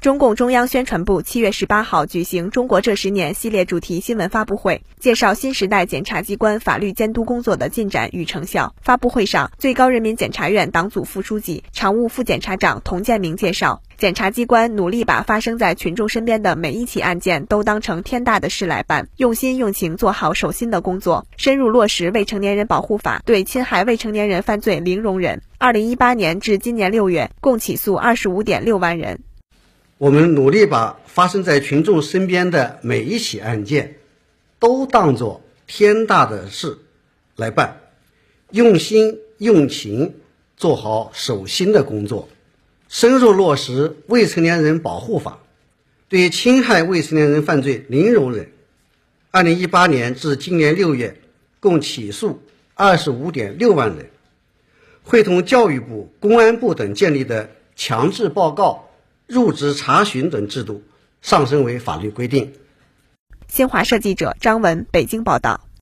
中共中央宣传部七月十八号举行“中国这十年”系列主题新闻发布会，介绍新时代检察机关法律监督工作的进展与成效。发布会上，最高人民检察院党组副书记、常务副检察长童建明介绍，检察机关努力把发生在群众身边的每一起案件都当成天大的事来办，用心用情做好手心的工作，深入落实未成年人保护法，对侵害未成年人犯罪零容忍。二零一八年至今年六月，共起诉二十五点六万人。我们努力把发生在群众身边的每一起案件，都当作天大的事来办，用心用情做好手心的工作，深入落实未成年人保护法，对侵害未成年人犯罪零容忍。二零一八年至今年六月，共起诉二十五点六万人，会同教育部、公安部等建立的强制报告。入职查询等制度上升为法律规定。新华社记者张文北京报道。